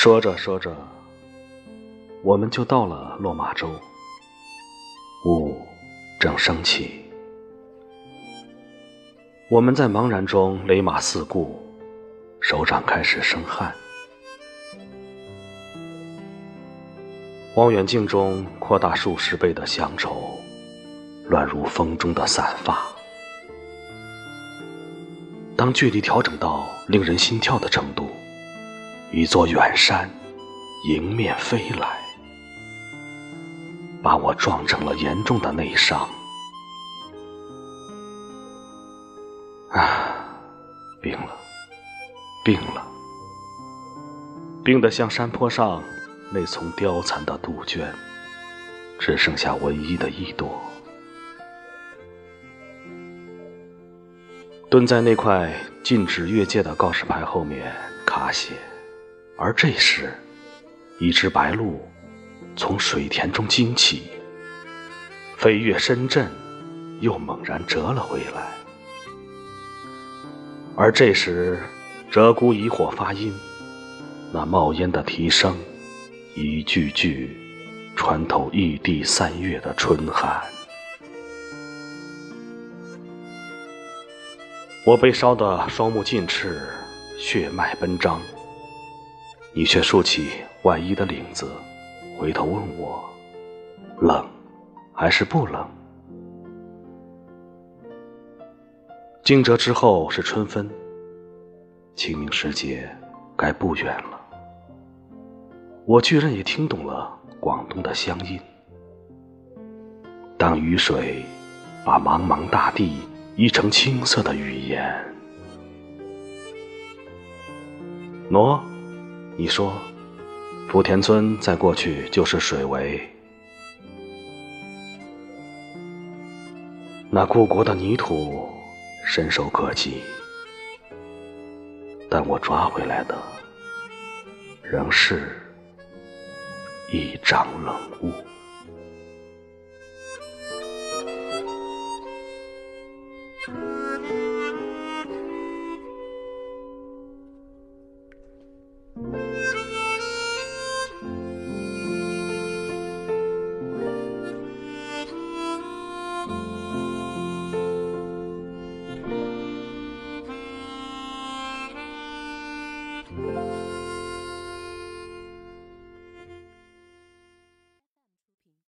说着说着，我们就到了落马洲。雾正升起，我们在茫然中勒马四顾，手掌开始生汗。望远镜中扩大数十倍的乡愁，乱如风中的散发。当距离调整到令人心跳的程度，一座远山迎面飞来，把我撞成了严重的内伤。啊，病了，病了，病得像山坡上那丛凋残的杜鹃，只剩下唯一的一朵。蹲在那块禁止越界的告示牌后面卡血，而这时，一只白鹭从水田中惊起，飞越深圳，又猛然折了回来。而这时，鹧鸪疑火发音，那冒烟的啼声，一句句穿透异地三月的春寒。我被烧得双目尽赤，血脉奔张。你却竖起外衣的领子，回头问我：冷还是不冷？惊蛰之后是春分，清明时节该不远了。我居然也听懂了广东的乡音。当雨水把茫茫大地。译成青色的语言。喏，你说，福田村在过去就是水围，那故国的泥土伸手可及，但我抓回来的仍是一张冷雾。